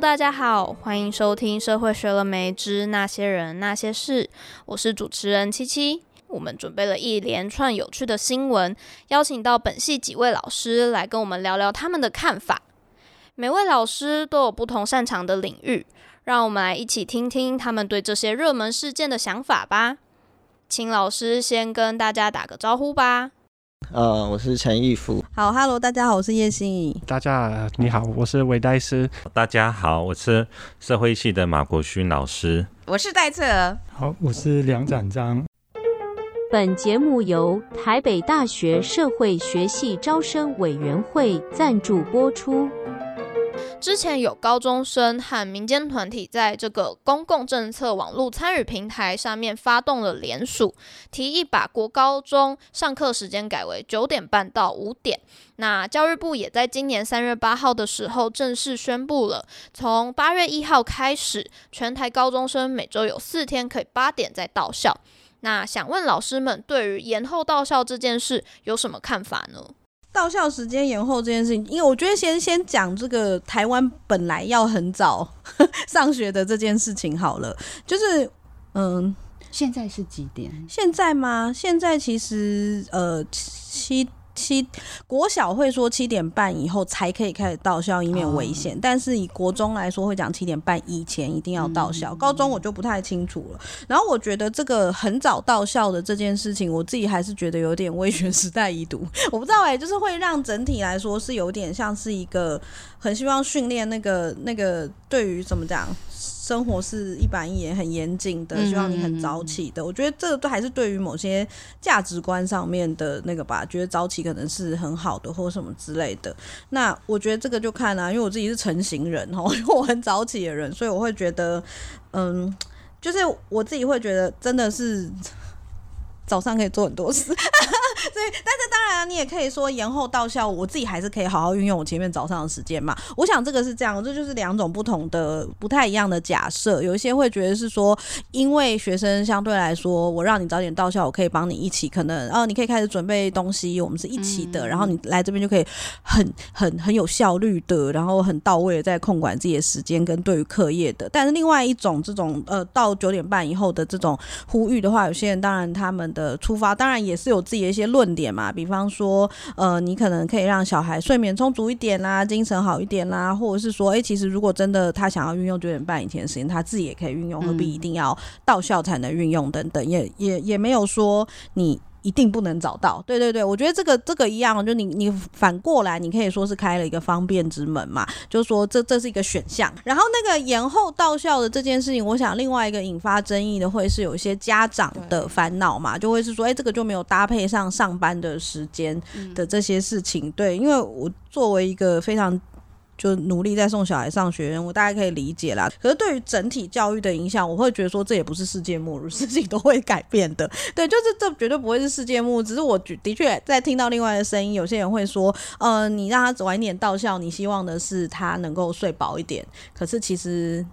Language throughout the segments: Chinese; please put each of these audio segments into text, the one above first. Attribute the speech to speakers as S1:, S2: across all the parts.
S1: 大家好，欢迎收听《社会学了没之那些人那些事》，我是主持人七七。我们准备了一连串有趣的新闻，邀请到本系几位老师来跟我们聊聊他们的看法。每位老师都有不同擅长的领域，让我们来一起听听他们对这些热门事件的想法吧。请老师先跟大家打个招呼吧。
S2: 呃，我是陈义夫。
S3: 好，Hello，大家好，我是叶欣怡。
S4: 大家你好，我是韦代斯。
S5: 大家好，我是社会系的马国勋老师。
S6: 我是戴策儿。
S4: 好，我是梁展章。
S7: 本节目由台北大学社会学系招生委员会赞助播出。
S1: 之前有高中生和民间团体在这个公共政策网络参与平台上面发动了联署，提议把国高中上课时间改为九点半到五点。那教育部也在今年三月八号的时候正式宣布了，从八月一号开始，全台高中生每周有四天可以八点再到校。那想问老师们，对于延后到校这件事有什么看法呢？
S3: 到校时间延后这件事情，因为我觉得先先讲这个台湾本来要很早 上学的这件事情好了，就是嗯，
S6: 现在是几点？
S3: 现在吗？现在其实呃七。七国小会说七点半以后才可以开始到校，以免危险。Oh. 但是以国中来说，会讲七点半以前一定要到校。Mm -hmm. 高中我就不太清楚了。然后我觉得这个很早到校的这件事情，我自己还是觉得有点威权时代遗毒。我不知道哎、欸，就是会让整体来说是有点像是一个很希望训练那个那个对于怎么讲。生活是一板一眼、很严谨的，希望你很早起的。嗯嗯嗯。我觉得这个都还是对于某些价值观上面的那个吧，觉得早起可能是很好的，或什么之类的。那我觉得这个就看啊，因为我自己是成型人哦，因为我很早起的人，所以我会觉得，嗯，就是我自己会觉得真的是早上可以做很多事。对，但是当然，你也可以说延后到校，我自己还是可以好好运用我前面早上的时间嘛。我想这个是这样，这就是两种不同的、不太一样的假设。有一些会觉得是说，因为学生相对来说，我让你早点到校，我可以帮你一起，可能哦，你可以开始准备东西，我们是一起的，然后你来这边就可以很、很、很有效率的，然后很到位的在控管自己的时间跟对于课业的。但是另外一种这种呃，到九点半以后的这种呼吁的话，有些人当然他们的出发当然也是有自己的一些。论点嘛，比方说，呃，你可能可以让小孩睡眠充足一点啦，精神好一点啦，或者是说，哎、其实如果真的他想要运用九点半以前的时间，他自己也可以运用，何必一定要到校才能运用等等，也也也没有说你。一定不能找到，对对对，我觉得这个这个一样，就你你反过来，你可以说是开了一个方便之门嘛，就是说这这是一个选项。然后那个延后到校的这件事情，我想另外一个引发争议的会是有一些家长的烦恼嘛，就会是说，哎，这个就没有搭配上上班的时间的这些事情，对，因为我作为一个非常。就努力在送小孩上学，我大概可以理解啦。可是对于整体教育的影响，我会觉得说这也不是世界末日，事情都会改变的。对，就是这绝对不会是世界末日。只是我的确在听到另外的声音，有些人会说，呃，你让他晚一点到校，你希望的是他能够睡饱一点。可是其实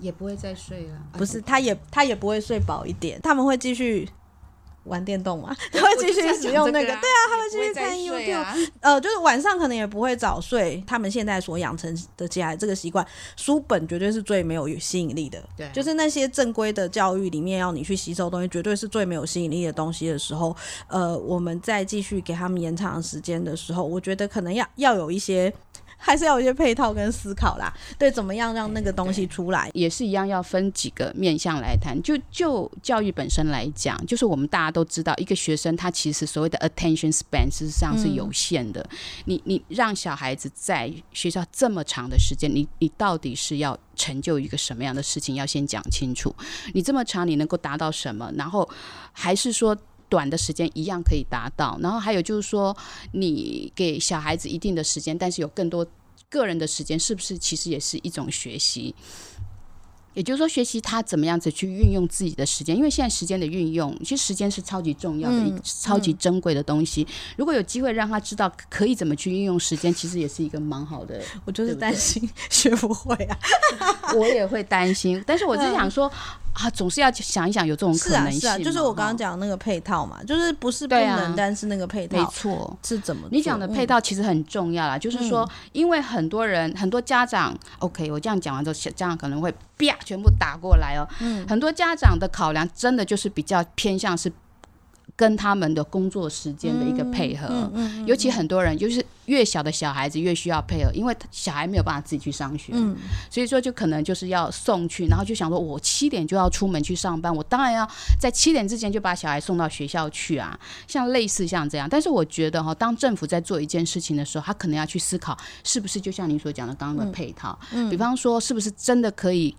S6: 也不会再睡了，
S3: 不是，他也他也不会睡饱一点，他们会继续。玩电动嘛，他会继续使用那个，啊、对啊，他会继续看 YouTube，、啊、呃，就是晚上可能也不会早睡。他们现在所养成的起来这个习惯，书本绝对是最没有吸引力的。对，就是那些正规的教育里面要你去吸收东西，绝对是最没有吸引力的东西的时候，呃，我们再继续给他们延长时间的时候，我觉得可能要要有一些。还是要有一些配套跟思考啦，对，怎么样让那个东西出来，
S6: 也是一样，要分几个面向来谈。就就教育本身来讲，就是我们大家都知道，一个学生他其实所谓的 attention span 事实上是有限的。嗯、你你让小孩子在学校这么长的时间，你你到底是要成就一个什么样的事情？要先讲清楚。你这么长，你能够达到什么？然后还是说？短的时间一样可以达到，然后还有就是说，你给小孩子一定的时间，但是有更多个人的时间，是不是其实也是一种学习？也就是说，学习他怎么样子去运用自己的时间，因为现在时间的运用，其实时间是超级重要的，超级珍贵的东西。如果有机会让他知道可以怎么去运用时间，其实也是一个蛮好的。
S3: 我就是担心学不会啊，
S6: 我也会担心。但是我是想说，啊，总是要想一想有这种可能性。
S3: 是啊，是啊，就是我刚刚讲那个配套嘛，就是不是不能，啊、但是那个配套
S6: 没错
S3: 是怎么？
S6: 你讲的配套其实很重要啦，嗯、就是说，因为很多人很多家长，OK，我这样讲完之后，家长可能会啪全部打过来哦。嗯，很多家长的考量真的就是比较偏向是。跟他们的工作时间的一个配合，嗯嗯嗯、尤其很多人就是越小的小孩子越需要配合，因为小孩没有办法自己去上学，嗯、所以说就可能就是要送去，然后就想说，我七点就要出门去上班，我当然要在七点之前就把小孩送到学校去啊，像类似像这样。但是我觉得哈，当政府在做一件事情的时候，他可能要去思考，是不是就像您所讲的刚刚的配套，嗯嗯、比方说是不是真的可以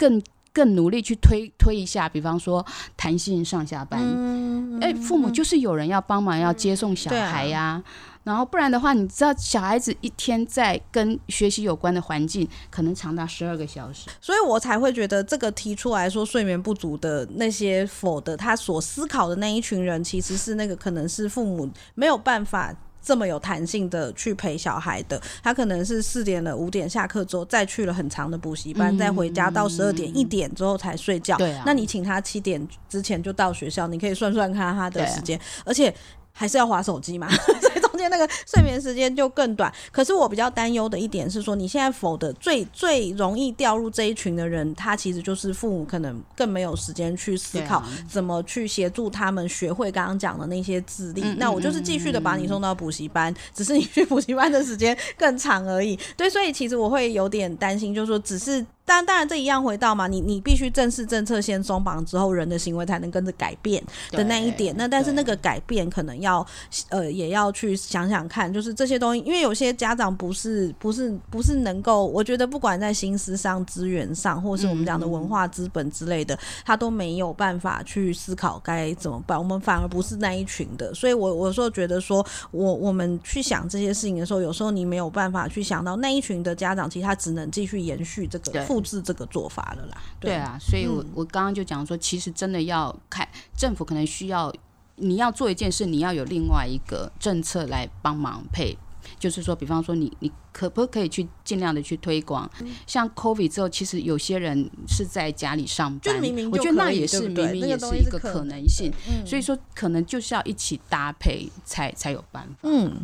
S6: 更。更努力去推推一下，比方说弹性上下班，哎、嗯嗯欸，父母就是有人要帮忙要接送小孩呀、然后不然的话，你知道小孩子一天在跟学习有关的环境，可能长达十二个小时，
S3: 所以我才会觉得这个提出来说睡眠不足的那些否的他所思考的那一群人，其实是那个可能是父母没有办法。这么有弹性的去陪小孩的，他可能是四点了五点下课之后，再去了很长的补习班，再回家到十二点一点之后才睡觉。对啊，那你请他七点之前就到学校，你可以算算看他的时间，而且。还是要划手机嘛，所以中间那个睡眠时间就更短。可是我比较担忧的一点是说，你现在否的最最容易掉入这一群的人，他其实就是父母，可能更没有时间去思考怎么去协助他们学会刚刚讲的那些智力。那我就是继续的把你送到补习班，只是你去补习班的时间更长而已。对，所以其实我会有点担心，就是说只是。当当然，这一样回到嘛，你你必须正式政策先松绑之后，人的行为才能跟着改变的那一点。那但是那个改变可能要呃也要去想想看，就是这些东西，因为有些家长不是不是不是能够，我觉得不管在心思上、资源上，或是我们讲的文化资本之类的，他都没有办法去思考该怎么办。我们反而不是那一群的，所以我我有时候觉得说，我我们去想这些事情的时候，有时候你没有办法去想到那一群的家长，其实他只能继续延续这个是这个做法了啦，对，对啊，
S6: 所以我我刚刚就讲说，其实真的要看政府可能需要，你要做一件事，你要有另外一个政策来帮忙配，就是说，比方说你你可不可以去尽量的去推广，像 COVID 之后，其实有些人是在家里上班，
S3: 明明
S6: 我觉得那也是明明也是一个可能性，所以说可能就是要一起搭配才才有办法。嗯，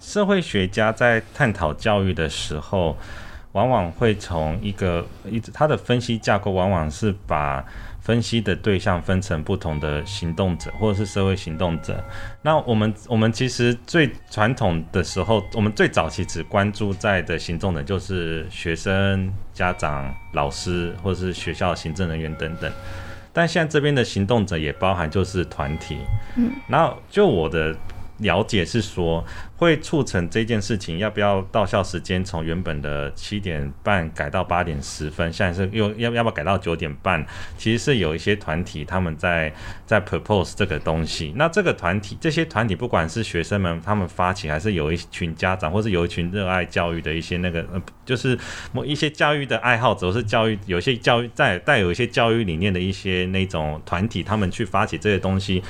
S5: 社会学家在探讨教育的时候。往往会从一个一直他的分析架构，往往是把分析的对象分成不同的行动者或者是社会行动者。那我们我们其实最传统的时候，我们最早期只关注在的行动者就是学生、家长、老师或者是学校行政人员等等。但现在这边的行动者也包含就是团体。嗯，然后就我的。了解是说会促成这件事情，要不要到校时间从原本的七点半改到八点十分？现在是又要要不要改到九点半？其实是有一些团体他们在在 propose 这个东西。那这个团体，这些团体不管是学生们他们发起，还是有一群家长，或是有一群热爱教育的一些那个，就是某一些教育的爱好者，或是教育有些教育在带有一些教育理念的一些那种团体，他们去发起这些东西，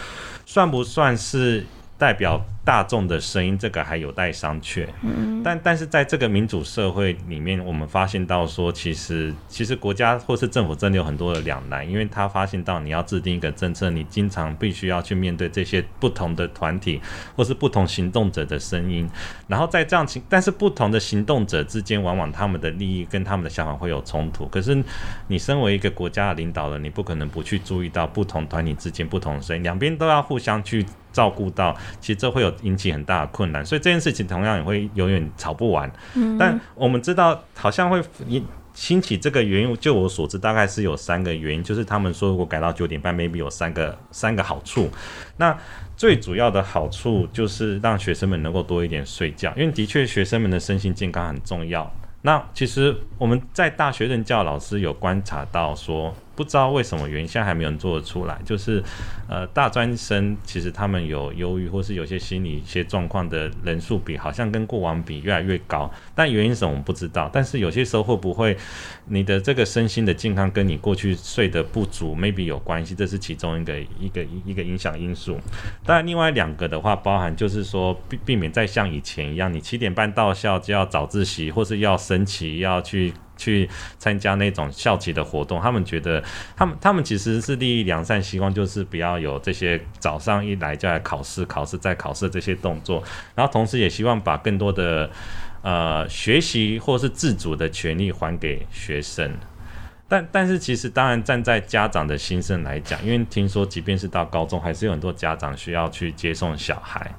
S5: 算不算是？代表大众的声音，这个还有待商榷。嗯，但但是在这个民主社会里面，我们发现到说，其实其实国家或是政府真的有很多的两难，因为他发现到你要制定一个政策，你经常必须要去面对这些不同的团体或是不同行动者的声音，然后在这样情，但是不同的行动者之间，往往他们的利益跟他们的想法会有冲突。可是你身为一个国家的领导人，你不可能不去注意到不同团体之间不同的声音，两边都要互相去。照顾到，其实这会有引起很大的困难，所以这件事情同样也会永远吵不完。嗯，但我们知道，好像会引兴起这个原因，就我所知，大概是有三个原因，就是他们说如果改到九点半，maybe 有三个三个好处。那最主要的好处就是让学生们能够多一点睡觉，因为的确学生们的身心健康很重要。那其实我们在大学任教老师有观察到说。不知道为什么原因，现在还没有人做得出来。就是，呃，大专生其实他们有忧郁或是有些心理一些状况的人数比好像跟过往比越来越高。但原因什么我们不知道。但是有些时候会不会你的这个身心的健康跟你过去睡得不足 maybe 有关系？这是其中一个一个一个影响因素。当然，另外两个的话，包含就是说避避免再像以前一样，你七点半到校就要早自习或是要升旗要去。去参加那种校级的活动，他们觉得他们他们其实是利益良善，希望就是不要有这些早上一来就来考试、考试再考试这些动作，然后同时也希望把更多的呃学习或是自主的权利还给学生。但但是其实当然站在家长的心声来讲，因为听说即便是到高中，还是有很多家长需要去接送小孩。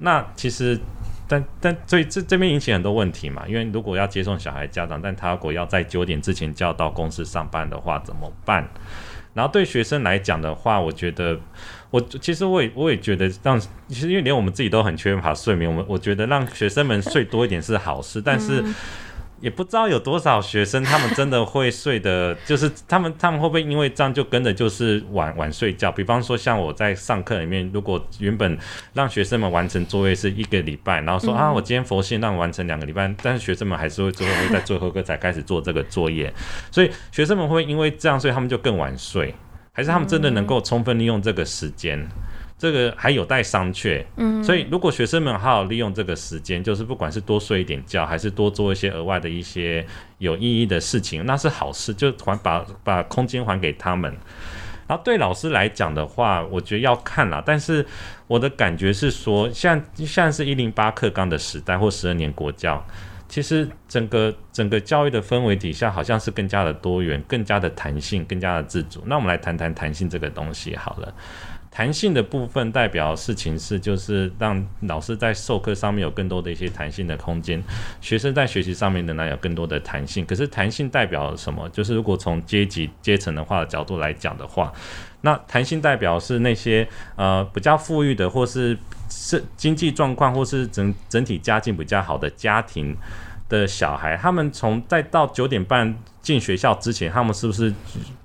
S5: 那其实，但但所以这这边引起很多问题嘛，因为如果要接送小孩，家长但他如果要在九点之前就要到公司上班的话，怎么办？然后对学生来讲的话，我觉得我其实我也我也觉得让，其实因为连我们自己都很缺乏睡眠，我们我觉得让学生们睡多一点是好事，但是。也不知道有多少学生，他们真的会睡的，就是他们他们会不会因为这样就跟着就是晚晚睡觉？比方说像我在上课里面，如果原本让学生们完成作业是一个礼拜，然后说啊，我今天佛性让完成两个礼拜，但是学生们还是会最后会在最后一个才开始做这个作业，所以学生们会因为这样，所以他们就更晚睡，还是他们真的能够充分利用这个时间？这个还有待商榷，嗯，所以如果学生们好好利用这个时间，就是不管是多睡一点觉，还是多做一些额外的一些有意义的事情，那是好事，就还把把空间还给他们。然后对老师来讲的话，我觉得要看啦，但是我的感觉是说，像像是一零八课纲的时代或十二年国教，其实整个整个教育的氛围底下，好像是更加的多元、更加的弹性、更加的自主。那我们来谈谈弹性这个东西好了。弹性的部分代表事情是，就是让老师在授课上面有更多的一些弹性的空间，学生在学习上面仍然有更多的弹性。可是弹性代表什么？就是如果从阶级阶层的话角度来讲的话，那弹性代表是那些呃比较富裕的，或是是经济状况，或是整整体家境比较好的家庭的小孩，他们从在到九点半进学校之前，他们是不是？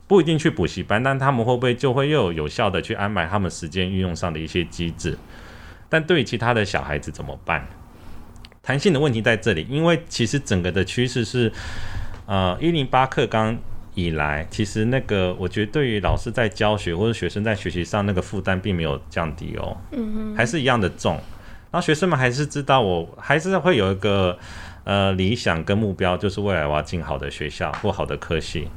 S5: 不一定去补习班，但他们会不会就会又有有效的去安排他们时间运用上的一些机制？但对于其他的小孩子怎么办？弹性的问题在这里，因为其实整个的趋势是，呃，一零八课纲以来，其实那个我觉得对于老师在教学或者学生在学习上那个负担并没有降低哦，嗯，还是一样的重。然后学生们还是知道，我还是会有一个呃理想跟目标，就是未来我要进好的学校或好的科系。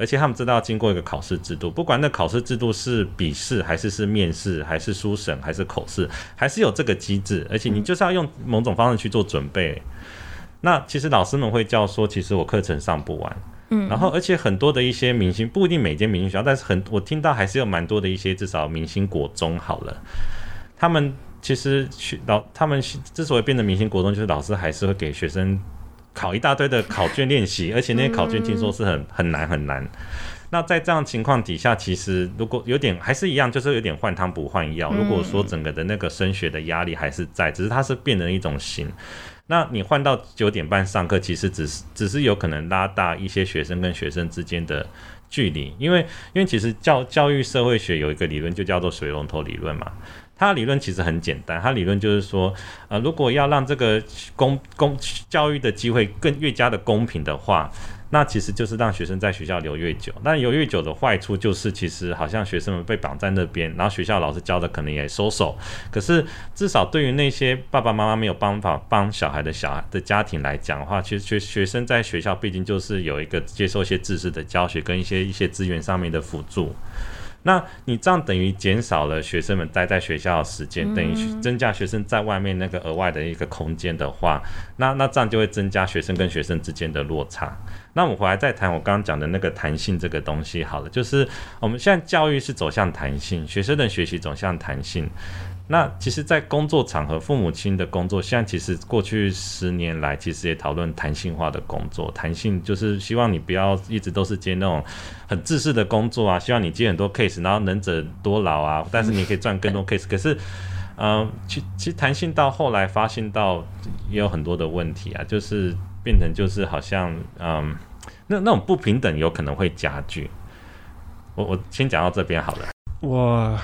S5: 而且他们知道要经过一个考试制度，不管那考试制度是笔试还是是面试，还是书审还是口试，还是有这个机制。而且你就是要用某种方式去做准备。那其实老师们会叫说，其实我课程上不完。嗯。然后，而且很多的一些明星不一定每间明星学校，但是很我听到还是有蛮多的一些至少明星国中好了。他们其实去老他们之所以变成明星国中，就是老师还是会给学生。考一大堆的考卷练习，而且那些考卷听说是很很难很难。那在这样情况底下，其实如果有点还是一样，就是有点换汤不换药。如果说整个的那个升学的压力还是在，只是它是变成一种型。那你换到九点半上课，其实只是只是有可能拉大一些学生跟学生之间的距离，因为因为其实教教育社会学有一个理论，就叫做水龙头理论嘛。他理论其实很简单，他理论就是说，呃，如果要让这个公公教育的机会更越加的公平的话，那其实就是让学生在学校留越久。但留越久的坏处就是，其实好像学生们被绑在那边，然后学校老师教的可能也收手。可是至少对于那些爸爸妈妈没有办法帮小孩的小孩的家庭来讲的话，其实学学生在学校毕竟就是有一个接受一些知识的教学跟一些一些资源上面的辅助。那你这样等于减少了学生们待在学校的时间，等于增加学生在外面那个额外的一个空间的话，那那这样就会增加学生跟学生之间的落差。那我们回来再谈我刚刚讲的那个弹性这个东西好了，就是我们现在教育是走向弹性，学生的学习走向弹性。那其实，在工作场合，父母亲的工作，像其实过去十年来，其实也讨论弹性化的工作。弹性就是希望你不要一直都是接那种很制式的工作啊，希望你接很多 case，然后能者多劳啊，但是你可以赚更多 case。可是，嗯、其其实弹性到后来发现到也有很多的问题啊，就是变成就是好像，嗯，那那种不平等有可能会加剧。我我先讲到这边好了。
S4: 我。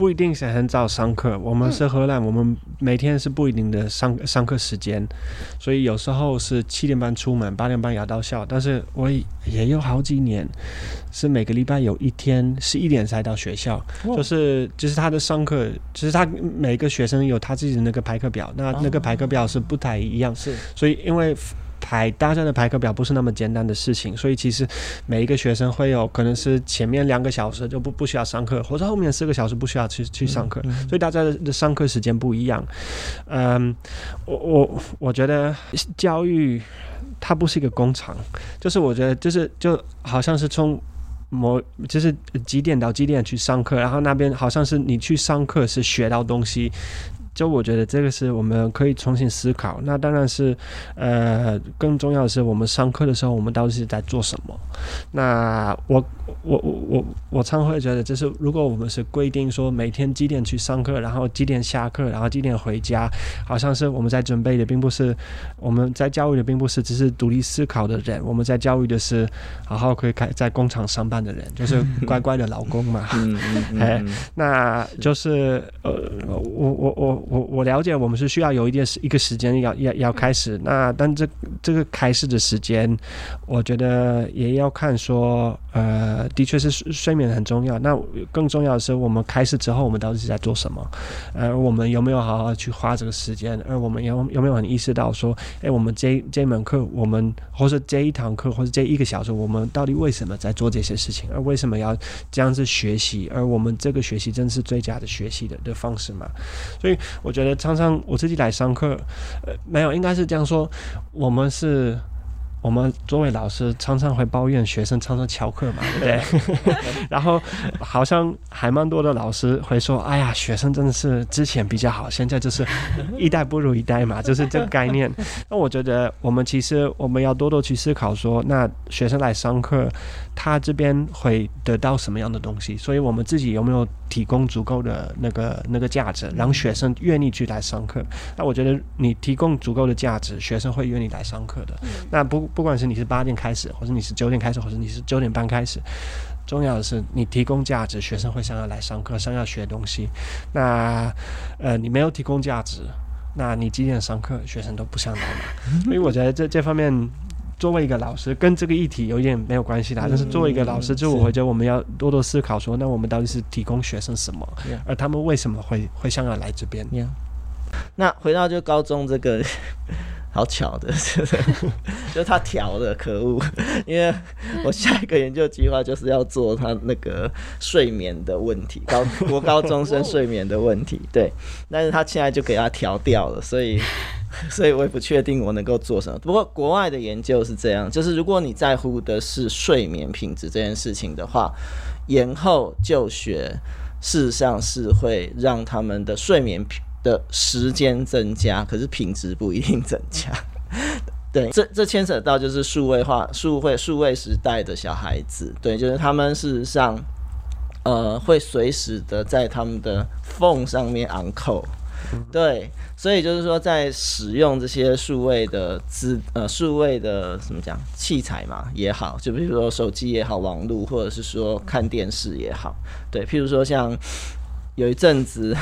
S4: 不一定是很早上课，我们是荷兰，我们每天是不一定的上上课时间，所以有时候是七点半出门，八点半要到校。但是我也有好几年是每个礼拜有一天十一点才到学校，就是就是他的上课，就是他每个学生有他自己的那个排课表，那那个排课表是不太一样，是，所以因为。排大家的排课表不是那么简单的事情，所以其实每一个学生会有可能是前面两个小时就不不需要上课，或者后面四个小时不需要去去上课，所以大家的上课时间不一样。嗯，我我我觉得教育它不是一个工厂，就是我觉得就是就好像是从。某就是几点到几点去上课，然后那边好像是你去上课是学到东西。就我觉得这个是我们可以重新思考。那当然是，呃，更重要的是我们上课的时候，我们到底是在做什么？那我我我我我常会觉得，就是如果我们是规定说每天几点去上课，然后几点下课，然后几点回家，好像是我们在准备的，并不是我们在教育的，并不是只是独立思考的人。我们在教育的是好好可以开在工厂上班的人，就是 乖乖的老公嘛。嗯嗯 哎，那就是呃，我我我。我我了解，我们是需要有一点一个时间要要要开始。那但这这个开始的时间，我觉得也要看说，呃，的确是睡眠很重要。那更重要的是，我们开始之后，我们到底是在做什么？呃，我们有没有好好去花这个时间？而我们有有没有很意识到说，哎，我们这这门课，我们或者这一堂课，或者这一个小时，我们到底为什么在做这些事情？而为什么要这样子学习？而我们这个学习真是最佳的学习的的方式嘛？所以。我觉得常常我自己来上课，呃，没有，应该是这样说，我们是。我们作为老师，常常会抱怨学生常常翘课嘛，对不对？然后好像还蛮多的老师会说：“哎呀，学生真的是之前比较好，现在就是一代不如一代嘛，就是这个概念。”那我觉得我们其实我们要多多去思考说，那学生来上课，他这边会得到什么样的东西？所以我们自己有没有提供足够的那个那个价值，让学生愿意去来上课？那我觉得你提供足够的价值，学生会愿意来上课的。那不。不管是你是八点开始，或者你是九点开始，或者你是九点半开始，重要的是你提供价值，学生会想要来上课，想要学东西。那呃，你没有提供价值，那你几点上课，学生都不想来嘛。所以我觉得这这方面，作为一个老师，跟这个议题有点没有关系啦。但是作为一个老师，就我会觉得我们要多多思考说，那我们到底是提供学生什么，而他们为什么会会想要来这边？
S2: 那回到就高中这个。好巧的，就是他调的，可恶！因为我下一个研究计划就是要做他那个睡眠的问题，高国高中生睡眠的问题，对。但是他现在就给他调掉了，所以，所以我也不确定我能够做什么。不过国外的研究是这样，就是如果你在乎的是睡眠品质这件事情的话，延后就学，事实上是会让他们的睡眠品。的时间增加，可是品质不一定增加。对，这这牵扯到就是数位化、数位数位时代的小孩子，对，就是他们事实上，呃，会随时的在他们的 phone 上面 on call。对，所以就是说，在使用这些数位的资呃数位的怎么讲器材嘛也好，就比如说手机也好，网络或者是说看电视也好，对，譬如说像有一阵子。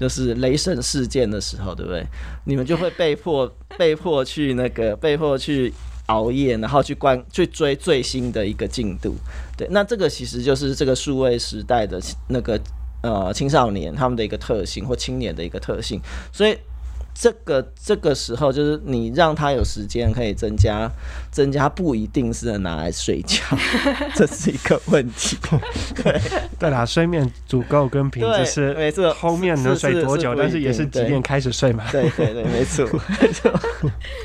S2: 就是雷神事件的时候，对不对？你们就会被迫被迫去那个被迫去熬夜，然后去关去追最新的一个进度。对，那这个其实就是这个数位时代的那个呃青少年他们的一个特性或青年的一个特性，所以。这个这个时候，就是你让他有时间可以增加增加，不一定是拿来睡觉，这是一个问题。对
S4: 对啦，睡眠足够跟平时是没错，后面能睡多久，但是也是几点开始睡嘛？
S2: 对对对，没错。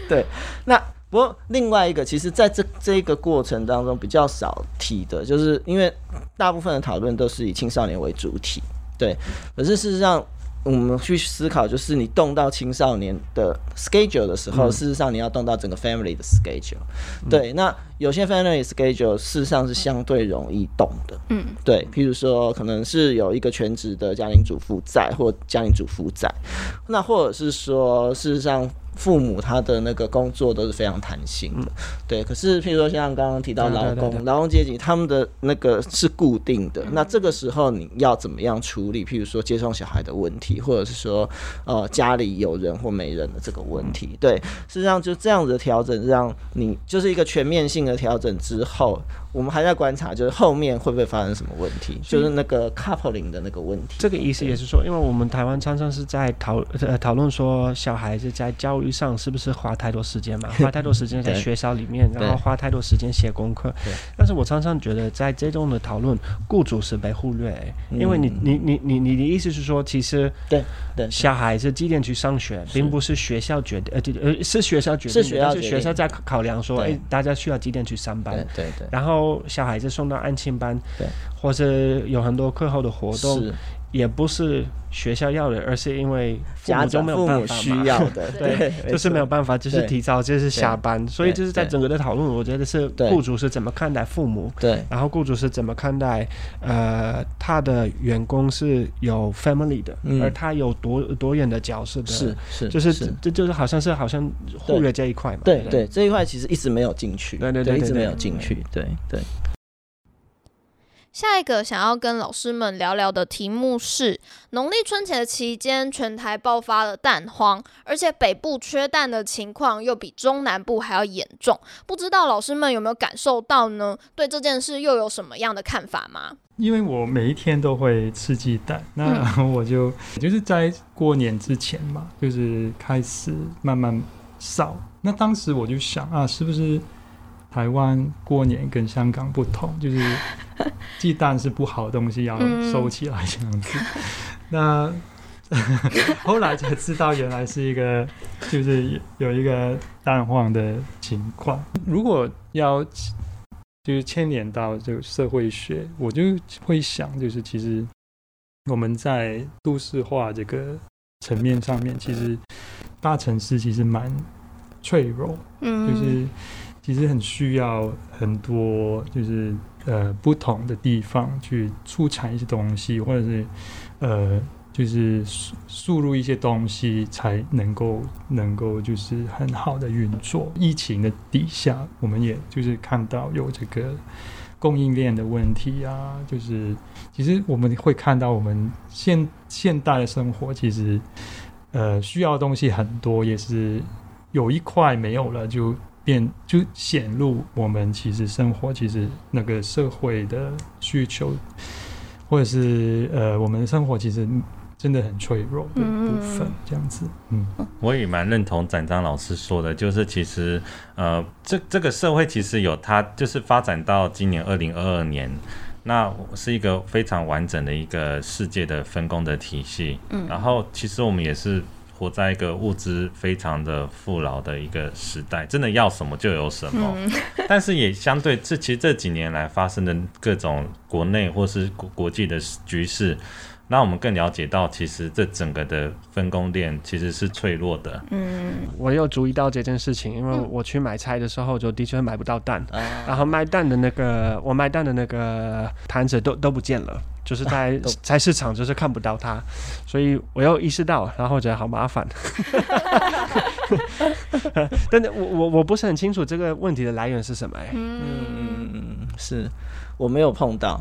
S2: 对，那不过另外一个，其实在这这一个过程当中比较少提的，就是因为大部分的讨论都是以青少年为主体，对，可是事实上。我们去思考，就是你动到青少年的 schedule 的时候，嗯、事实上你要动到整个 family 的 schedule。嗯、对，那有些 family schedule 事实上是相对容易动的。嗯，对，譬如说可能是有一个全职的家庭主妇在，或家庭主妇在，那或者是说事实上。父母他的那个工作都是非常弹性的，对。可是，譬如说像刚刚提到劳工、劳工阶级，他们的那个是固定的。那这个时候你要怎么样处理？譬如说接送小孩的问题，或者是说呃家里有人或没人的这个问题，对。事实上就这样子的调整，让你就是一个全面性的调整之后。我们还在观察，就是后面会不会发生什么问题，就是那个 coupling 的那个问题。
S4: 这个意思也是说，因为我们台湾常常是在讨 呃讨论说，小孩子在教育上是不是花太多时间嘛，花太多时间在学校里面，然后花太多时间写功课。但是我常常觉得，在这种的讨论，雇主是被忽略，因为你你你你你的意思是说，其实
S2: 对对，
S4: 小孩子几点去上学，并不是学校决定，呃呃是学校决定，
S2: 是学校
S4: 是学校在考量说，哎，大家需要几点去上班，
S2: 对对，
S4: 然后小孩子送到安亲班，对，或者有很多课后的活动，也不是学校要的，而是因为父母都没有办法，
S2: 需要的，对，
S4: 就是没有办法，就是提早就是下班，所以就是在整个的讨论，我觉得是雇主是怎么看待父母，对，然后雇主是怎么看待呃他的员工是有 family 的，而他有多多远的角色的，
S2: 是是，
S4: 就是这就是好像是好像忽略这一块嘛，
S2: 对对，这一块其实一直没有进去，对对对，一直没有进去，对对。
S1: 下一个想要跟老师们聊聊的题目是：农历春节的期间，全台爆发了蛋荒，而且北部缺蛋的情况又比中南部还要严重。不知道老师们有没有感受到呢？对这件事又有什么样的看法吗？
S8: 因为我每一天都会吃鸡蛋，那 我就、嗯、就是在过年之前嘛，就是开始慢慢少。那当时我就想啊，是不是？台湾过年跟香港不同，就是鸡蛋是不好的东西，要收起来这样子。那 后来才知道，原来是一个，就是有一个蛋黄的情况。如果要就是牵连到这个社会学，我就会想，就是其实我们在都市化这个层面上面，其实大城市其实蛮脆弱，嗯，就是。其实很需要很多，就是呃不同的地方去出产一些东西，或者是呃就是输入一些东西，才能够能够就是很好的运作。疫情的底下，我们也就是看到有这个供应链的问题啊，就是其实我们会看到我们现现代的生活，其实呃需要的东西很多，也是有一块没有了就。变就显露我们其实生活其实那个社会的需求，或者是呃我们的生活其实真的很脆弱的部分，这样子。嗯，
S5: 我也蛮认同展章老师说的，就是其实呃这这个社会其实有它就是发展到今年二零二二年，那是一个非常完整的一个世界的分工的体系。嗯，然后其实我们也是。活在一个物资非常的富饶的一个时代，真的要什么就有什么。嗯、但是也相对这其实这几年来发生的各种国内或是国国际的局势，让我们更了解到，其实这整个的分工链其实是脆弱的。嗯，
S4: 我有注意到这件事情，因为我去买菜的时候就的确买不到蛋，嗯、然后卖蛋的那个我卖蛋的那个摊子都都不见了。就是在菜市场，就是看不到它，所以我又意识到，然后觉得好麻烦。但是我我我不是很清楚这个问题的来源是什么哎。
S2: 嗯，是我没有碰到，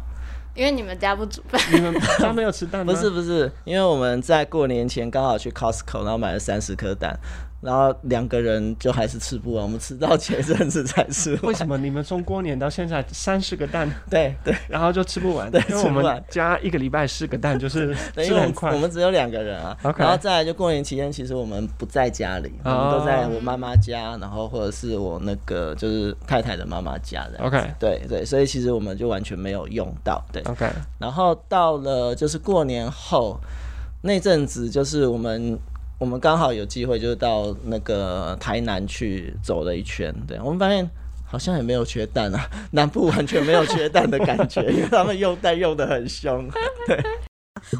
S1: 因为你们家不煮饭，
S4: 你们家没有吃蛋吗？
S2: 不是不是，因为我们在过年前刚好去 Costco，然后买了三十颗蛋。然后两个人就还是吃不完，我们吃到前阵子才吃。
S4: 为什么你们从过年到现在三十个蛋？
S2: 对对，
S4: 然后就吃不完。
S2: 对，
S4: 因为我们家一个礼拜四个蛋，就是 吃很快。
S2: 我们只有两个人啊。Okay. 然后再来就过年期间，其实我们不在家里，我们都在我妈妈家，然后或者是我那个就是太太的妈妈家的。
S4: OK，
S2: 对对，所以其实我们就完全没有用到。对
S4: ，OK。
S2: 然后到了就是过年后那阵子，就是我们。我们刚好有机会，就是到那个台南去走了一圈。对，我们发现好像也没有缺蛋啊，南部完全没有缺蛋的感觉，因为他们用蛋用得很凶。对，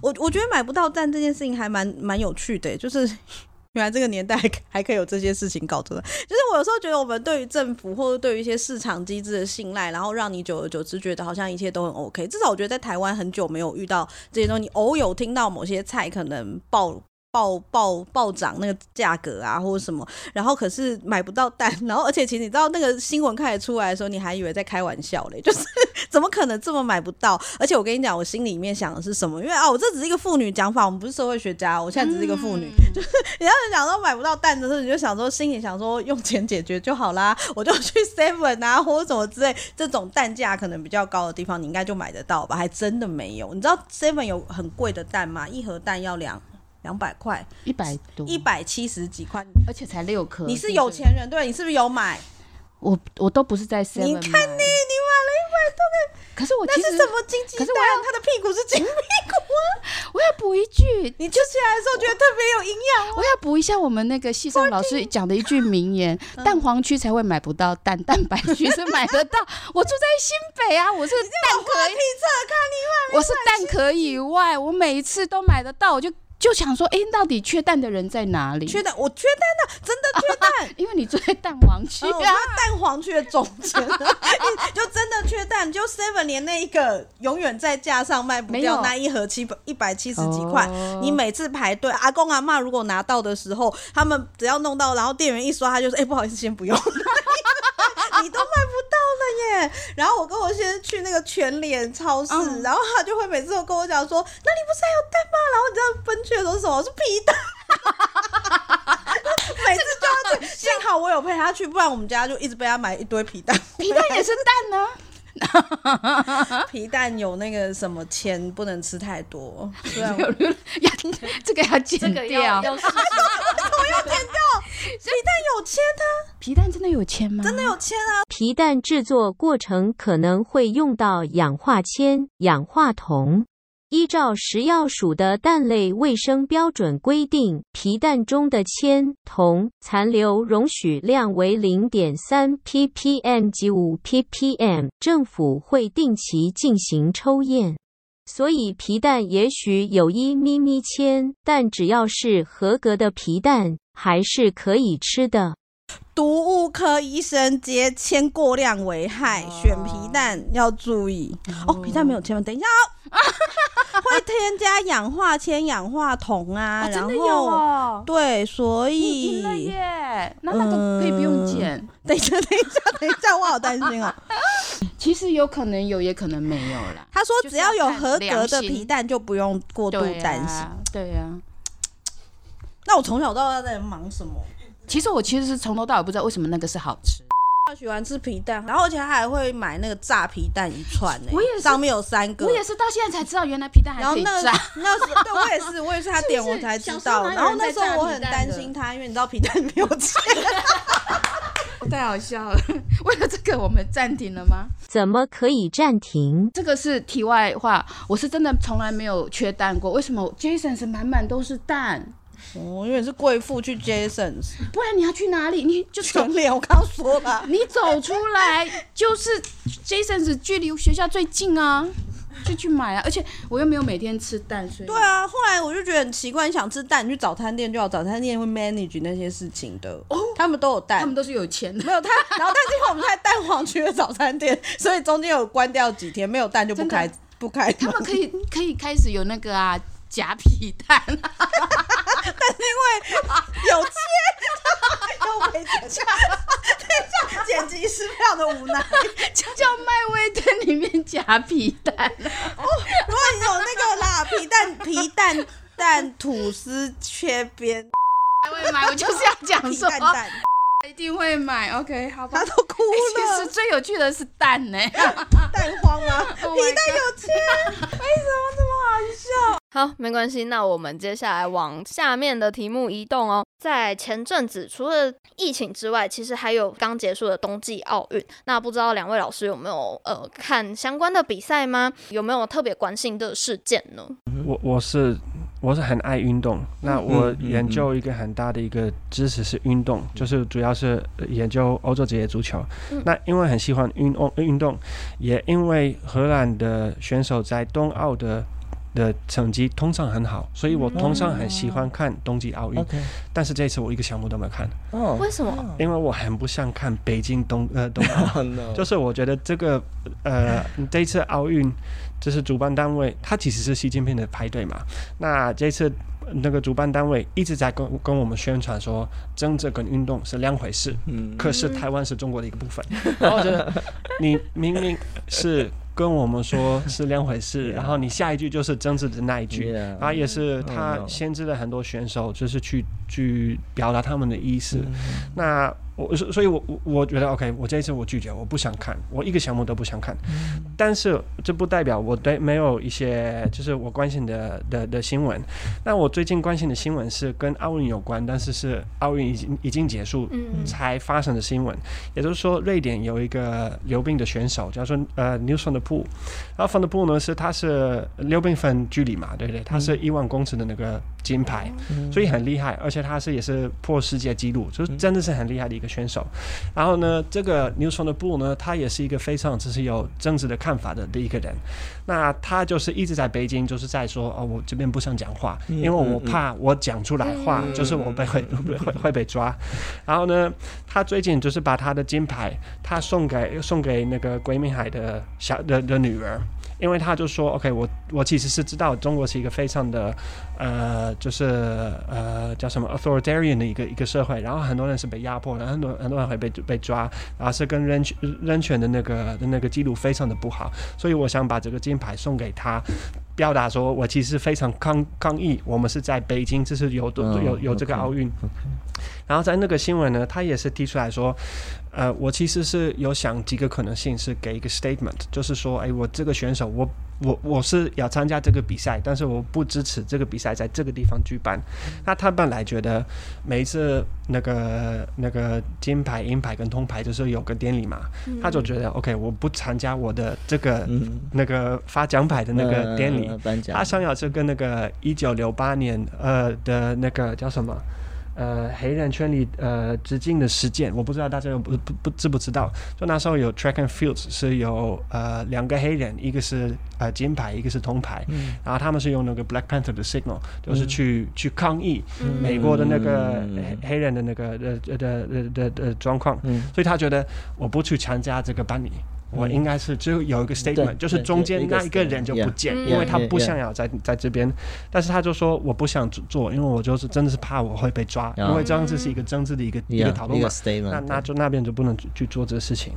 S3: 我我觉得买不到蛋这件事情还蛮蛮有趣的，就是 原来这个年代还可以有这些事情搞出来。就是我有时候觉得，我们对于政府或者对于一些市场机制的信赖，然后让你久而久之觉得好像一切都很 OK。至少我觉得在台湾很久没有遇到这些东西，你偶有听到某些菜可能爆。暴暴暴涨那个价格啊，或者什么，然后可是买不到蛋，然后而且其实你知道那个新闻开始出来的时候，你还以为在开玩笑嘞，就是怎么可能这么买不到？而且我跟你讲，我心里面想的是什么？因为啊，我这只是一个妇女讲法，我们不是社会学家，我现在只是一个妇女，嗯、就是你要是讲说买不到蛋的时候，你就想说心里想说用钱解决就好啦，我就去 Seven 啊，或者什么之类，这种蛋价可能比较高的地方，你应该就买得到吧？还真的没有，你知道 Seven 有很贵的蛋吗？一盒蛋要两两百块，
S6: 一百多，
S3: 一百七十几块，
S6: 而且才六颗。
S3: 你是有钱人，对，你是不是有买？
S6: 我我都不是在 Seven。
S3: 你看你，你买了一百多个，
S6: 可是我
S3: 那是什么金鸡蛋？可是我要他的屁股是金屁股啊！
S6: 我 要补一句，
S3: 你吃起来的时候觉得特别有营养。
S6: 我要补一下我们那个系上老师讲的一句名言：蛋黄区才会买不到蛋，蛋白区是买得到。我住在新北啊，我是蛋壳以外，我是蛋壳以外，我每一次都买得到，我就。就想说，哎、欸，到底缺蛋的人在哪里？
S3: 缺蛋，我缺蛋的，真的缺蛋，
S6: 啊、因为你住在蛋黄区、啊，
S3: 蛋黄区的中间，就真的缺蛋。就 Seven 连那一个永远在架上卖不掉那一盒七百一百七十几块，哦、你每次排队，阿公阿妈如果拿到的时候，他们只要弄到，然后店员一刷，他就说，哎、欸，不好意思，先不用。你都卖不耶！然后我跟我先生去那个全联超市，嗯、然后他就会每次都跟我讲说：“那你不是还有蛋吗？”然后你知道分去的都是什么？是皮蛋。每次都要去，幸好我有陪他去，不然我们家就一直被他买一堆皮蛋。
S6: 皮蛋也是蛋呢？
S3: 皮蛋有那个什么铅，不能吃太多。对要，
S6: 这个要剪掉。
S3: 我 要剪掉。皮蛋有铅啊？
S6: 皮蛋真的有铅吗？
S3: 真的有铅啊！
S7: 皮蛋制作过程可能会用到氧化铅、氧化铜。依照食药署的蛋类卫生标准规定，皮蛋中的铅、铜残留容许量为零点三 ppm 及五 ppm。政府会定期进行抽验，所以皮蛋也许有一咪咪铅，但只要是合格的皮蛋，还是可以吃的。
S3: 毒物科医生皆铅过量危害，选皮蛋要注意哦。皮蛋没有铅吗？等一下哦，会添加氧化铅、氧化铜啊。然后
S6: 真的有哦。
S3: 对，所以
S6: 耶，那那个可以不用剪。
S3: 等一下，等一下，等一下，我好担心哦。
S6: 其实有可能有，也可能没有啦。
S3: 他说只要有合格的皮蛋，就不用过度担心。
S6: 对呀。
S3: 那我从小到大在忙什么？
S6: 其实我其实是从头到尾不知道为什么那个是好吃。
S3: 他喜欢吃皮蛋，然后而且他还会买那个炸皮蛋一串呢。我也是，上面有三个。
S6: 我也是到现在才知道原来皮蛋还可以炸。
S3: 然后那那时对我也是，我也是他点我才知道。然后那时候我很担心他，因为你知道皮蛋没有钱。
S6: 太好笑了！为了这个我们暂停了吗？
S7: 怎么可以暂停？
S6: 这个是题外话，我是真的从来没有缺蛋过。为什么 Jason 是满满都是蛋？
S3: 哦，因为是贵妇去 Jasons，
S6: 不然你要去哪里？你就
S3: 全脸，我刚说了，
S6: 你走出来就是 Jasons，距离学校最近啊，就去买啊。而且我又没有每天吃蛋，所以
S3: 对啊。后来我就觉得很奇怪，你想吃蛋，你去早餐店就好，早餐店会 manage 那些事情的。哦，他们都有蛋，
S6: 他们都是有钱的。
S3: 没有他，然后但是因为我们在蛋黄区的早餐店，所以中间有关掉几天，没有蛋就不开不开。
S6: 他们可以可以开始有那个啊。夹皮蛋，但
S3: 是因为有钱，又没剪掉，剪辑师非常的无奈，
S6: 就叫麦味登里面夹皮蛋。
S3: 哦，如果你有那个啦，皮蛋皮蛋蛋吐司切边，
S6: 会买，我就是要讲说。
S3: 蛋蛋
S6: 一定会买，OK，好吧。
S3: 他都哭了。
S6: 其实最有趣的是蛋呢，
S3: 蛋荒吗？皮蛋有钱，为什么这么好笑？
S1: 好，没关系。那我们接下来往下面的题目移动哦。在前阵子，除了疫情之外，其实还有刚结束的冬季奥运。那不知道两位老师有没有呃看相关的比赛吗？有没有特别关心的事件呢？
S4: 我我是。我是很爱运动，那我研究一个很大的一个知识是运动，就是主要是研究欧洲职业足球。那因为很喜欢运动，运动也因为荷兰的选手在冬奥的的成绩通常很好，所以我通常很喜欢看冬季奥运。但是这次我一个项目都没有看。
S1: 哦，为什么？
S4: 因为我很不想看北京冬呃冬奥，就是我觉得这个呃这次奥运。就是主办单位，他其实是习近平的派对嘛。那这次那个主办单位一直在跟跟我们宣传说，政治跟运动是两回事。
S2: 嗯，
S4: 可是台湾是中国的一个部分，然后我觉得你明明是。跟我们说是两回事，然后你下一句就是政治的那一句.然后也是他限制了很多选手，就是去去表达他们的意思。那我所所以我，我我觉得 OK，我这一次我拒绝，我不想看，我一个项目都不想看。但是这不代表我对没有一些就是我关心的的的新闻。那我最近关心的新闻是跟奥运有关，但是是奥运已经已经结束才发生的新闻。也就是说，瑞典有一个溜冰的选手叫做呃 der Poel，然后 van Poel 呢是他是溜冰分距离嘛，对不对？他是一万公尺的那个金牌，所以很厉害，而且他是也是破世界纪录，就是真的是很厉害的一个选手。然后呢，这个 van der Poel 呢，他也是一个非常就是有政治的看法的的一个人。那他就是一直在北京，就是在说哦，我这边不想讲话，因为我怕我讲出来话，就是我被会会会被抓。然后呢，他最近就是把他的金牌，他送给送给那个归明海的小的的女儿。因为他就说，OK，我我其实是知道中国是一个非常的，呃，就是呃叫什么 authoritarian 的一个一个社会，然后很多人是被压迫，然后很多很多人会被被抓，然后是跟人权人权的那个的那个记录非常的不好，所以我想把这个金牌送给他，表达说我其实非常抗抗议，我们是在北京，这是有有有这个奥运，然后在那个新闻呢，他也是提出来说。呃，我其实是有想几个可能性，是给一个 statement，就是说，哎，我这个选手，我我我是要参加这个比赛，但是我不支持这个比赛在这个地方举办。那他本来觉得每一次那个那个金牌、银牌跟铜牌就是有个典礼嘛，他就觉得 OK，我不参加我的这个那个发奖牌的那个典礼。他想要是跟那个一九六八年呃的那个叫什么？呃，黑人圈里呃致敬的事件，我不知道大家有不不不知不知道？就那时候有 track and Fields 是有呃两个黑人，一个是呃金牌，一个是铜牌，嗯、然后他们是用那个 Black Panther 的 signal，就是去、嗯、去抗议美国的那个黑人的那个的的的的的状况，嗯、所以他觉得我不去参加这个班礼。我应该是就有一个 statement，就是中间那一个人就不见，因为他不想要在在这边，但是他就说我不想做，因为我就是真的是怕我会被抓，因为这样子是一个政治的一个一个讨论嘛，那那就那边就不能去做这个事情。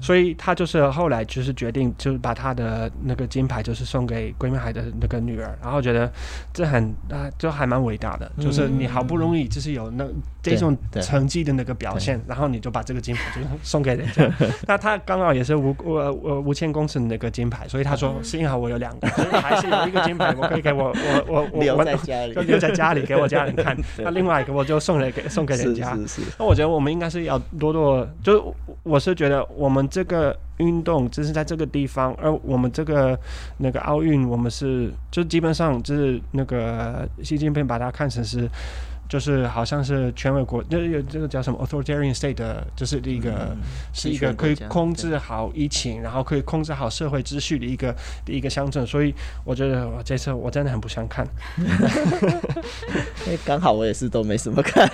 S4: 所以他就是后来就是决定，就是把他的那个金牌就是送给闺蜜海的那个女儿，然后觉得这很啊，就还蛮伟大的，就是你好不容易就是有那这种成绩的那个表现，然后你就把这个金牌就送给人家。那他刚好也是五五五五千公尺的那个金牌，所以他说幸好我有两个，还是有一个金牌，我可以给我我我我
S2: 留在家里，
S4: 就留在家里给我家人看。那另外一个我就送给给送给人家。那我觉得我们应该是要多多，就是我是觉得。我们这个运动只是在这个地方，而我们这个那个奥运，我们是就基本上就是那个习近平把它看成是。就是好像是权威国，就是有这个叫什么 authoritarian state 的，就是一个、嗯、是一个可以控制好疫情，然后可以控制好社会秩序的一个的一个乡镇。所以我觉得我这次我真的很不想看。
S2: 刚好我也是都没什么看。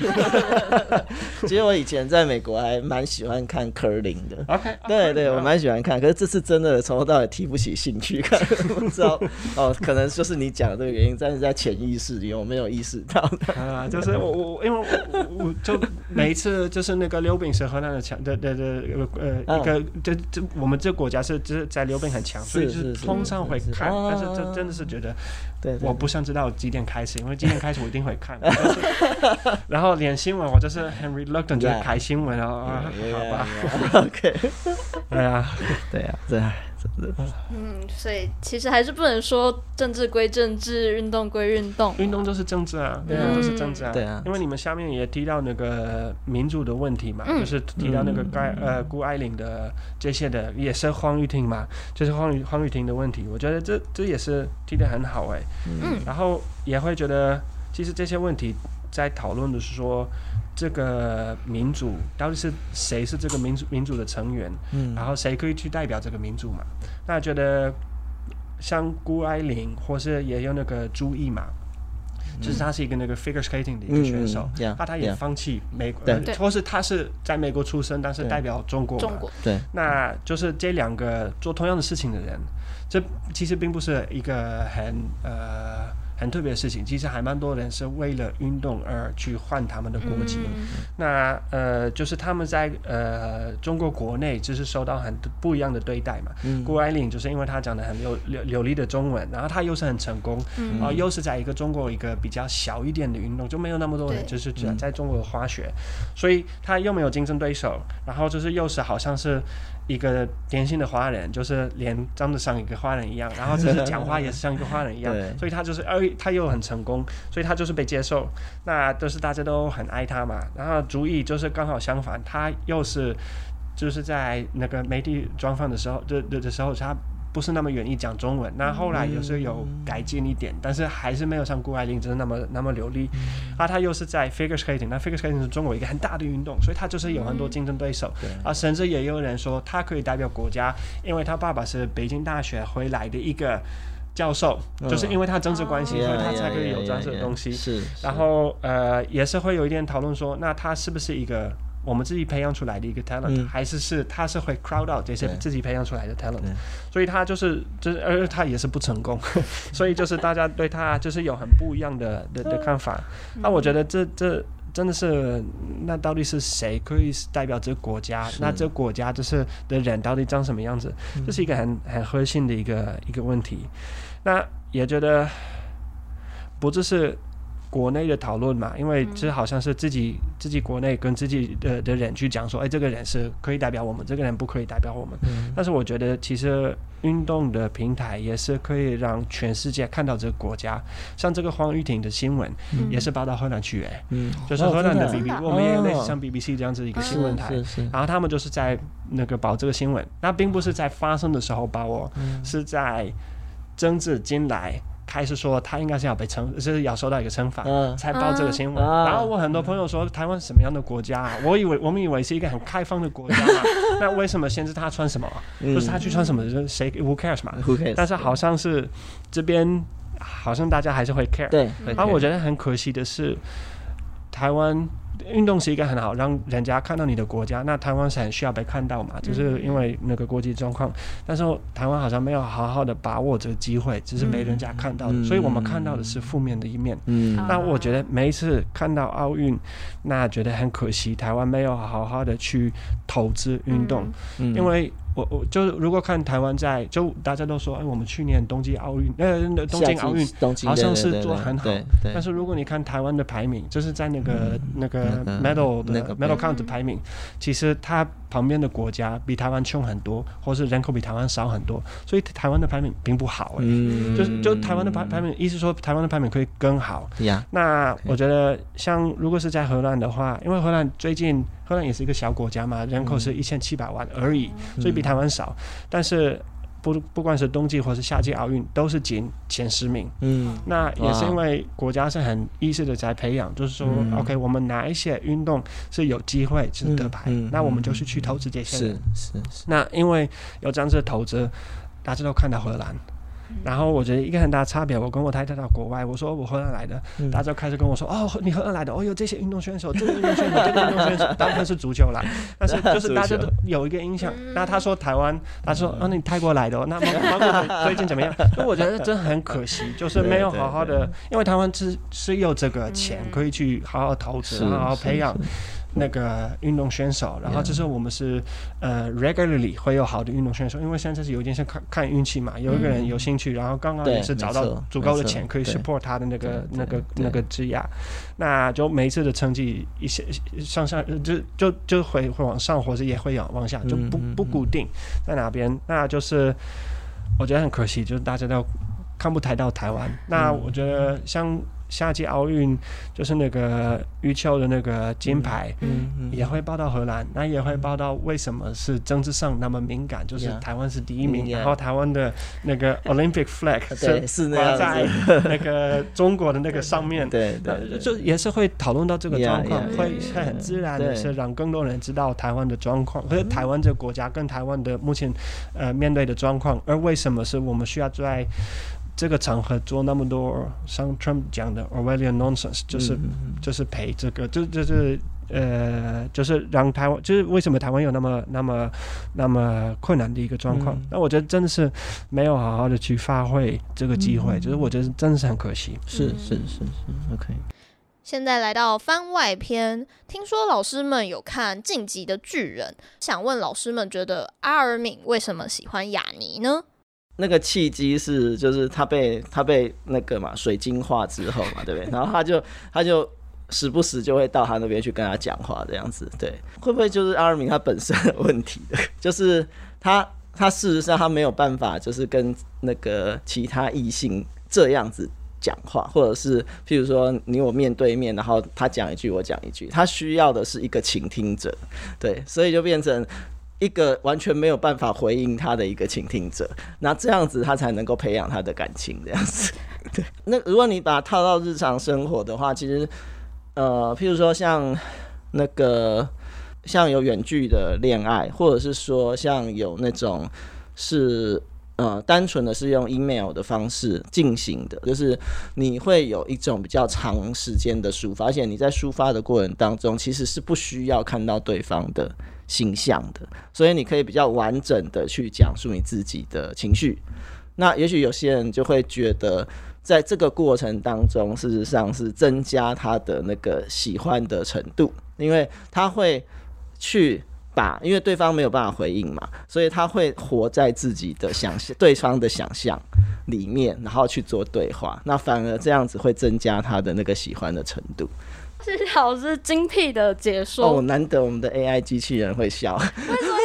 S2: 其实我以前在美国还蛮喜欢看 curling 的。
S4: OK，
S2: 对对，我蛮喜欢看。可是这次真的从头到尾提不起兴趣看，不知道哦，可能就是你讲的这个原因，但是在潜意识里我没有意识到的。
S4: 啊，就。就是我我因为我我就每一次就是那个溜冰是河南的强的的的呃一个这这我们这国家是就是在溜冰很强，所以就是通常会看，但是这真的是觉得，对，我不想知道几点开始，因为几点开始我一定会看。然后连新闻我就是很 reluctant 就开新闻啊，好吧
S2: ，OK，
S4: 对呀，
S2: 对啊，
S1: 嗯，所以其实还是不能说政治归政治，运动归运动。
S4: 运动就是政治啊，运动就是政治啊。
S2: 对啊，
S4: 因为你们下面也提到那个民主的问题嘛，嗯、就是提到那个该呃谷爱玲的这些的，也是黄玉婷嘛，就是黄玉黄玉婷的问题。我觉得这这也是提的很好哎、欸。嗯。然后也会觉得，其实这些问题在讨论的是说。这个民主到底是谁是这个民主民主的成员？嗯，然后谁可以去代表这个民主嘛？那觉得像谷爱凌，或是也有那个朱毅嘛，嗯、就是他是一个那个 figure skating 的一个选手，那、他也放弃美国，对，或是他是在美国出生，但是代表中国嘛，中国，
S2: 对，
S4: 那就是这两个做同样的事情的人，这其实并不是一个很呃。很特别的事情。其实还蛮多人是为了运动而去换他们的国籍。
S1: 嗯
S4: 那呃，就是他们在呃中国国内就是受到很不一样的对待嘛。
S2: 嗯
S4: 谷爱凌就是因为她讲的很流流流利的中文，然后她又是很成功，
S1: 嗯
S4: 啊、又是在一个中国一个比较小一点的运动，就没有那么多人，就是在
S2: 嗯
S4: 在中国滑雪，所以她又没有竞争对手，然后就是又是好像是一个典型的华人，就是脸长得像一个华人一样，然后就是讲话也是像一个华人一
S2: 样，
S4: 所以他就是，而他又很成功，所以他就是被接受，那都是大家都很爱他嘛，然后主意就是刚好相反，他又是就是在那个媒体专访的时候的的的时候，她。不是那么愿意讲中文，那后来也是有改进一点，但是还是没有像谷爱凌真的那么那么流利。啊，他又是在 figure skating，那 figure skating 是中国一个很大的运动，所以他就是有很多竞争对手。啊，甚至也有人说他可以代表国家，因为他爸爸是北京大学回来的一个教授，就是因为他政治关系，所以他才可以有这样子的东西。
S2: 是，
S4: 然后呃，也是会有一点讨论说，那他是不是一个我们自己培养出来的一个 talent，、
S2: 嗯
S4: 还是是他是会 crowd out 这些自己培养出来的 talent，所以他就是就是，而他也是不成功，所以就是大家对他就是有很不一样的的的看法。那我觉得这这。真的是，那到底是谁可以代表这个国家？那这个国家就是的人到底长什么样子？这是一个很很核心的一个一个问题。那也觉得不只是国内的讨论嘛，因为这好像是自己自己国内跟自己的的人去讲说，哎，这个人是可以代表我们，这个人不可以代表我们。但是我觉得其实运动的平台也是可以让全世界看到这个国家，像这个黄玉婷的新闻也是报到荷兰去，哎，
S2: 嗯，
S4: 就是荷兰的 BBC，、
S1: 啊？
S4: 我们也有类似像 BBC 这样子一个新闻台，然后他们就是在那个报这个新闻，那并不是在发生的时候报哦，
S2: 嗯。
S4: 是在政治进来。开始说他应该是要被惩，就是要受到一个惩罚，
S2: 嗯
S4: 才报这个新闻。
S2: 啊
S4: 然后我很多朋友说，台湾什么样的国家啊？我以为我们以为是一个很开放的国家嘛，那为什么限制他穿什么？
S2: 嗯
S4: 就是他去穿什么，就是谁 who cares 嘛
S2: ？Who cares？
S4: 但是好像是这边好像大家还是会 care。
S2: 对，
S4: 然后我觉得很可惜的是，台湾运动是一个很好让人家看到你的国家。那台湾是很需要被看到嘛，就是因为那个国际状况。但是台湾好像没有好好的把握这个机会，只是被人家看到所以我们看到的是负面的一面。
S2: 嗯
S1: 啊
S4: 那我觉得每一次看到奥运，那觉得很可惜，台湾没有好好的去投资运动，
S2: 嗯
S4: 因为。我我就如果看台湾在，就大家都说，哎，我们去年冬季奥运，呃，东京
S2: 奥运
S4: 好像是做很好，
S2: 对对。
S4: 但是如果你看台湾的排名，就是在那个、那个
S2: 那个
S4: medal 的、
S2: 那个
S4: medal count 的排名，其实它旁边的国家比台湾穷很多，或是人口比台湾少很多，所以台湾的排名并不好哎、
S2: 嗯。
S4: 就是就台湾的排排名，意思说台湾的排名可以更好。
S2: 呀，
S4: 那我觉得，像如果是在荷兰的话，因为荷兰最近荷兰也是一个小国家嘛，人口是一千七百万而已，所以比台湾少。但是不不管是冬季或是夏季奥运，都是进前十名。
S2: 嗯
S4: 那也是因为国家是很意识的在培养，就是说、
S2: 嗯
S4: o k 我们哪一些运动是有机会是得牌，
S2: 嗯嗯
S4: 那我们就是去投资这些
S2: 是
S4: 人。
S2: 是是，
S4: 那因为有这样子的投资，大家都看到荷兰。然后我觉得一个很大的差别，我跟我太太到国外，我说我荷兰来的，
S2: 嗯
S4: 大家就开始跟我说，哦，你荷兰来的，哦，有这些运动选手，这个运动选手，这个运动选手，大部分是足球啦，但是就是大家都有一个印象。那他说台湾，他说，啊，你泰国来的、哦，那芒芒果最近怎么样？那 我觉得真的很可惜，就是没有好好的，因为台湾是是有这个钱可以去好好投资，好好培养。那个运动选手，然后就是我们是呃 regularly 会有好的运动选手，因为现在是有点像看看运气嘛，有一个人有兴趣，然后刚刚也是找到足够的钱可以 support 他的那个那个那个职业，那就每一次的成绩一些上上就就就会会往上，或者也会往往下，就不不固定在哪边，那就是我觉得很可惜，就是大家都看不太到台湾。那我觉得像。夏季奥运就是那个羽球的那个金牌，
S2: 嗯
S4: 也会报到荷兰，那也会报到为什么是政治上那么敏感，就是台湾是第一名，然后台湾的那个 Olympic flag
S2: 是
S4: 挂在那个中国的那个上面，
S2: 对对，
S4: 就也是会讨论到这个状况，会会很自然的是让更多人知道台湾的状况，或者台湾这个国家跟台湾的目前呃面对的状况，而为什么是我们需要在。这个场合做那么多像 Trump 讲的 Orwellian nonsense，就是、嗯、就是陪这个，就就是呃，就是让台湾，就是为什么台湾有那么那么那么困难的一个状况。嗯、那我觉得真的是没有好好的去发挥这个机会，嗯、就是我觉得真的是很可惜。
S2: 是是是是，OK。
S1: 现在来到番外篇，听说老师们有看《晋级的巨人》，想问老师们，觉得阿尔敏为什么喜欢雅尼呢？
S2: 那个契机是，就是他被他被那个嘛水晶化之后嘛，对不对？然后他就他就时不时就会到他那边去跟他讲话，这样子，对，会不会就是阿尔明他本身的问题的？就是他他事实上他没有办法，就是跟那个其他异性这样子。讲话，或者是譬如说你我面对面，然后他讲一句我讲一句，他需要的是一个倾听者，对，所以就变成一个完全没有办法回应他的一个倾听者，那这样子他才能够培养他的感情，这样子。对，那如果你把它套到日常生活的话，其实呃，譬如说像那个像有远距的恋爱，或者是说像有那种是。呃，单纯的是用 email 的方式进行的，就是你会有一种比较长时间的抒发，而且你在抒发的过程当中，其实是不需要看到对方的形象的，所以你可以比较完整的去讲述你自己的情绪。那也许有些人就会觉得，在这个过程当中，事实上是增加他的那个喜欢的程度，因为他会去。把，因为对方没有办法回应嘛，所以他会活在自己的想象、对方的想象里面，然后去做对话。那反而这样子会增加他的那个喜欢的程度。
S1: 谢谢老师精辟的解说。
S2: 哦，难得我们的 AI 机器人会笑。为什么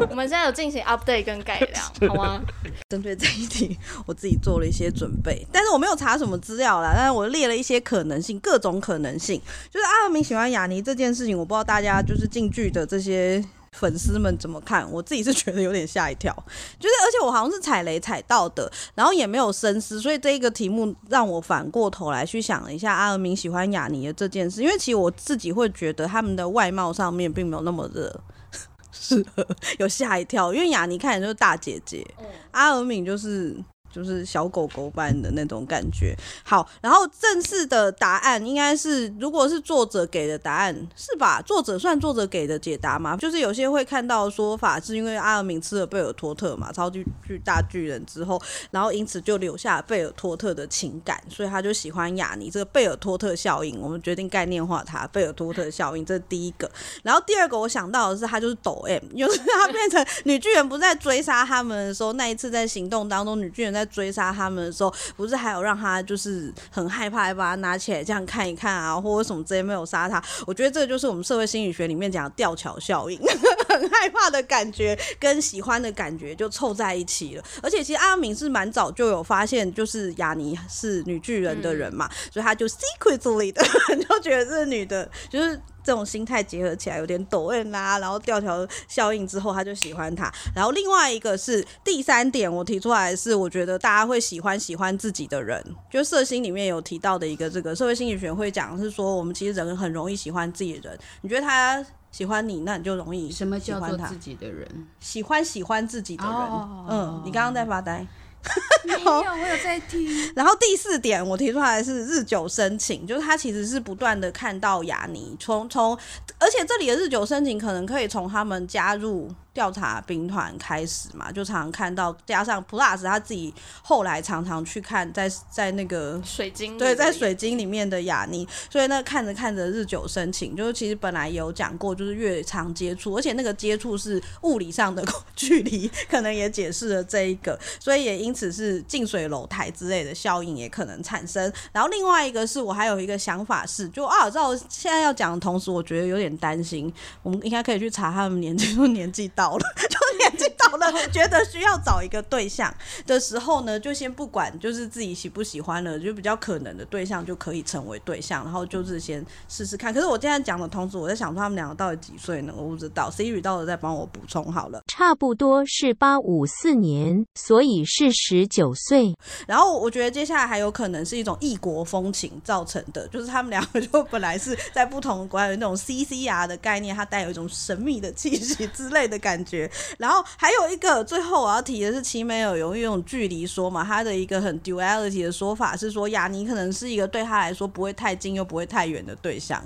S2: 要
S1: 我们现在有进行 update 跟改良，好吗？
S3: 针对这一题，我自己做了一些准备，但是我没有查什么资料啦。但是我列了一些可能性，各种可能性。就是阿明喜欢雅尼这件事情，我不知道大家就是近距的这些粉丝们怎么看。我自己是觉得有点吓一跳，就是而且我好像是踩雷踩到的，然后也没有深思，所以这一个题目让我反过头来去想了一下阿尔敏喜欢雅尼的这件事，因为其实我自己会觉得他们的外貌上面并没有那么的。是有吓一跳，因为雅尼看起来就是大姐姐，阿尔敏就是。就是小狗狗般的那种感觉。好，然后正式的答案应该是，如果是作者给的答案，是吧？作者算作者给的解答吗？就是有些会看到说法，是因为阿尔敏吃了贝尔托特嘛，超级巨大巨人之后，然后因此就留下贝尔托特的情感，所以他就喜欢雅尼。这个贝尔托特效应，我们决定概念化它。贝尔托特效应，这是第一个。然后第二个，我想到的是，他就是抖 M，就是他变成女巨人不再追杀他们的时候，那一次在行动当中，女巨人在追杀他们的时候，不是还有让他就是很害怕，把他拿起来这样看一看啊，或者什么之类没有杀他。我觉得这个就是我们社会心理学里面讲的吊桥效应，很害怕的感觉跟喜欢的感觉就凑在一起了。而且其实阿明是蛮早就有发现，就是雅尼是女巨人的人嘛，嗯、所以他就 secretly 的 就觉得这个女的，就是。这种心态结合起来有点抖 M 啦，然后吊桥效应之后他就喜欢他。然后另外一个是第三点，我提出来是，我觉得大家会喜欢喜欢自己的人，就社心里面有提到的一个这个社会心理学会讲是说，我们其实人很容易喜欢自己的人。你觉得他喜欢你，那你就容易喜欢他。什么叫做自己的人？喜欢喜欢自己的人。嗯，你刚刚在发呆。
S6: 没有，我有在听。
S3: 然后第四点，我提出来是日久生情，就是他其实是不断的看到雅尼，从从，而且这里的日久生情可能可以从他们加入。调查兵团开始嘛，就常常看到，加上 Plus 他自己后来常常去看在在那个
S1: 水晶，
S3: 对，在水晶里面的雅尼，所以那看着看着日久生情，就是其实本来有讲过，就是越常接触，而且那个接触是物理上的 距离，可能也解释了这一个，所以也因因此是近水楼台之类的效应也可能产生。然后另外一个是我还有一个想法是，就啊，在我现在要讲的同时，我觉得有点担心，我们应该可以去查他们年纪，说年纪到了。就年纪到了，觉得需要找一个对象的时候呢，就先不管，就是自己喜不喜欢了，就比较可能的对象就可以成为对象，然后就是先试试看。可是我现在讲的同时，我在想说他们两个到底几岁呢？我不知道，Siri 到时候再帮我补充好了。
S7: 差不多是八五四年，所以是十九岁。
S3: 然后我觉得接下来还有可能是一种异国风情造成的，就是他们两个就本来是在不同的国家，那种 CCR 的概念，它带有一种神秘的气息之类的感觉。然后还有一个，最后我要提的是，奇美尔有一种距离说嘛，他的一个很 duality 的说法是说，雅尼可能是一个对他来说不会太近又不会太远的对象。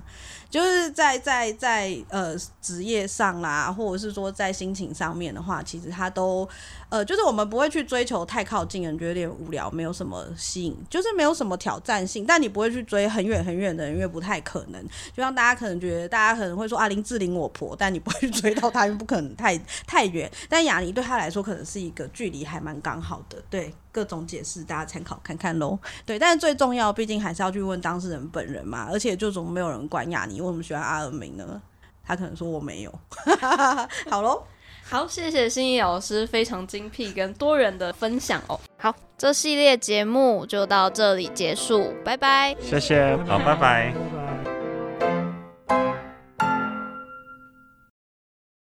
S3: 就是在在在呃职业上啦，或者是说在心情上面的话，其实他都呃，就是我们不会去追求太靠近，人觉得有点无聊，没有什么吸引，就是没有什么挑战性。但你不会去追很远很远的人，因为不太可能。就像大家可能觉得，大家可能会说啊，林志玲我婆，但你不会去追到她，因为不可能太太远。但雅尼对他来说，可能是一个距离还蛮刚好的，对。各种解释，大家参考看看喽。对，但是最重要，毕竟还是要去问当事人本人嘛。而且，就总没有人管雅尼为什么喜欢阿尔明呢？他可能说我没有。好喽，
S1: 好，谢谢心怡老师非常精辟跟多元的分享哦。好，这系列节目就到这里结束，拜拜。
S4: 谢谢，
S5: 好，拜拜。